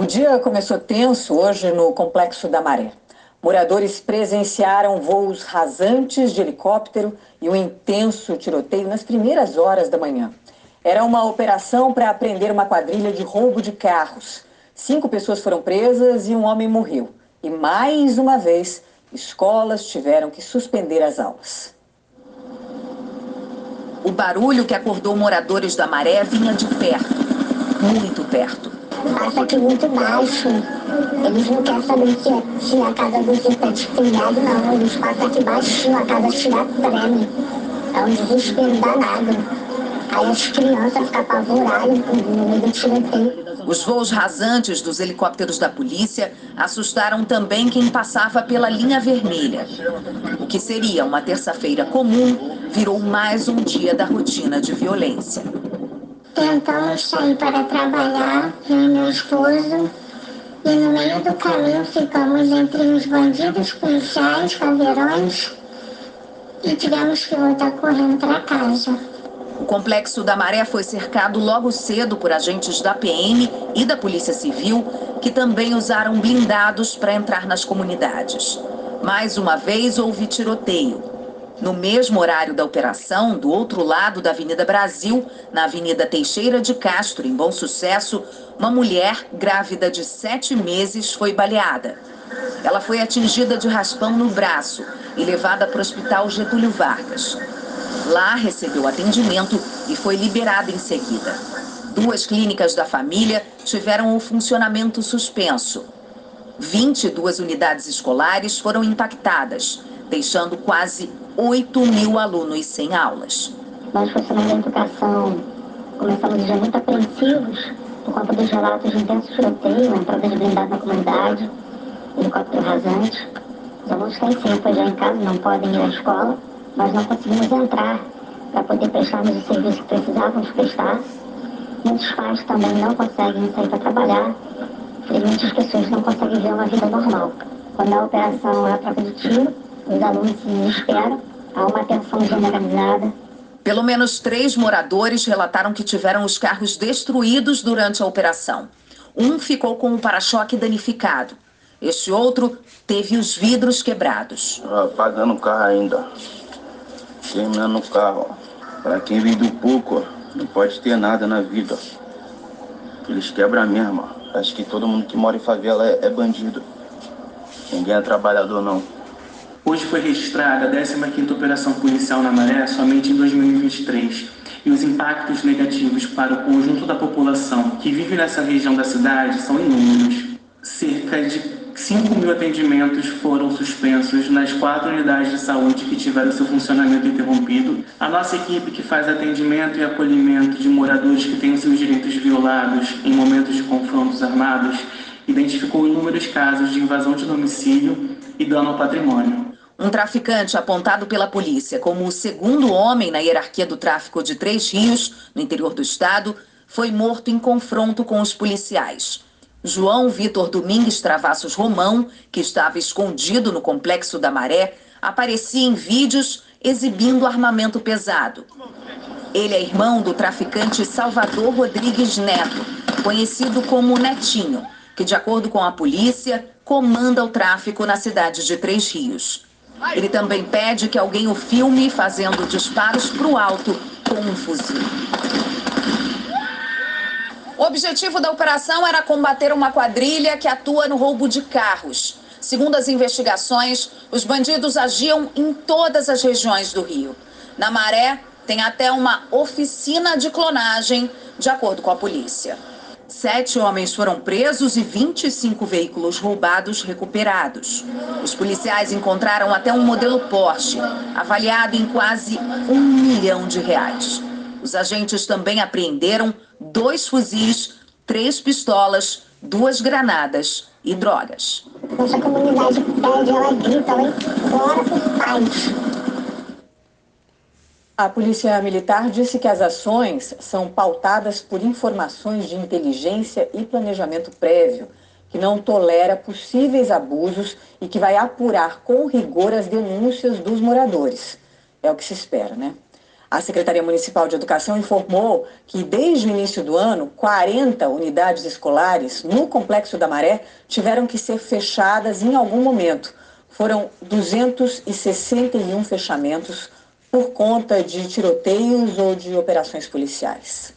O dia começou tenso hoje no Complexo da Maré. Moradores presenciaram voos rasantes de helicóptero e um intenso tiroteio nas primeiras horas da manhã. Era uma operação para prender uma quadrilha de roubo de carros. Cinco pessoas foram presas e um homem morreu. E mais uma vez, escolas tiveram que suspender as aulas. O barulho que acordou moradores da Maré vinha de perto, muito perto. Passa aqui muito baixo. Eles não querem saber se a casa dos infectos telhado, não. Eles passam aqui baixinho, a casa tira treme. É um desespero danado. Aí as crianças ficam apavoradas no meio do tiroteio. Os voos rasantes dos helicópteros da polícia assustaram também quem passava pela linha vermelha. O que seria uma terça-feira comum virou mais um dia da rotina de violência. Tentamos sair para trabalhar, eu e meu esposo, e no meio do caminho ficamos entre os bandidos policiais, caveirões, e tivemos que voltar correndo para casa. O complexo da Maré foi cercado logo cedo por agentes da PM e da Polícia Civil, que também usaram blindados para entrar nas comunidades. Mais uma vez houve tiroteio. No mesmo horário da operação, do outro lado da Avenida Brasil, na Avenida Teixeira de Castro, em Bom Sucesso, uma mulher grávida de sete meses foi baleada. Ela foi atingida de raspão no braço e levada para o Hospital Getúlio Vargas. Lá recebeu atendimento e foi liberada em seguida. Duas clínicas da família tiveram o funcionamento suspenso. 22 unidades escolares foram impactadas, deixando quase 8 mil alunos sem aulas. Nós, funcionários da educação, começamos ser muito apreensivos por conta dos relatos de intenso tiroteio, entrada de blindado na comunidade, helicóptero rasante. Os alunos têm sempre já em casa, não podem ir à escola. Nós não conseguimos entrar para poder prestarmos o serviço que precisávamos prestar. Muitos pais também não conseguem sair para trabalhar. E muitas pessoas não conseguem ver uma vida normal. Quando a operação é a troca de tiro, os alunos se desesperam, há uma tensão generalizada. Pelo menos três moradores relataram que tiveram os carros destruídos durante a operação. Um ficou com o para-choque danificado. Este outro teve os vidros quebrados. Apagando o carro ainda. Terminando o carro. Para quem vive do pouco, não pode ter nada na vida. Eles quebram mesmo. Acho que todo mundo que mora em favela é, é bandido. Ninguém é trabalhador, não. Hoje foi registrada a 15ª Operação Policial na Maré somente em 2023 e os impactos negativos para o conjunto da população que vive nessa região da cidade são inúmeros. Cerca de 5 mil atendimentos foram suspensos nas quatro unidades de saúde que tiveram seu funcionamento interrompido. A nossa equipe que faz atendimento e acolhimento de moradores que têm seus direitos violados em momentos de confrontos armados identificou inúmeros casos de invasão de domicílio e dano ao patrimônio. Um traficante apontado pela polícia como o segundo homem na hierarquia do tráfico de Três Rios, no interior do estado, foi morto em confronto com os policiais. João Vitor Domingues Travassos Romão, que estava escondido no complexo da Maré, aparecia em vídeos exibindo armamento pesado. Ele é irmão do traficante Salvador Rodrigues Neto, conhecido como Netinho, que, de acordo com a polícia, comanda o tráfico na cidade de Três Rios. Ele também pede que alguém o filme fazendo disparos para o alto com um fuzil. O objetivo da operação era combater uma quadrilha que atua no roubo de carros. Segundo as investigações, os bandidos agiam em todas as regiões do Rio. Na Maré, tem até uma oficina de clonagem, de acordo com a polícia. Sete homens foram presos e 25 veículos roubados recuperados. Os policiais encontraram até um modelo Porsche, avaliado em quase um milhão de reais. Os agentes também apreenderam dois fuzis, três pistolas, duas granadas e drogas. Nossa comunidade pede, ela grita, ela implora por paz. A Polícia Militar disse que as ações são pautadas por informações de inteligência e planejamento prévio, que não tolera possíveis abusos e que vai apurar com rigor as denúncias dos moradores. É o que se espera, né? A Secretaria Municipal de Educação informou que, desde o início do ano, 40 unidades escolares no Complexo da Maré tiveram que ser fechadas em algum momento. Foram 261 fechamentos por conta de tiroteios ou de operações policiais.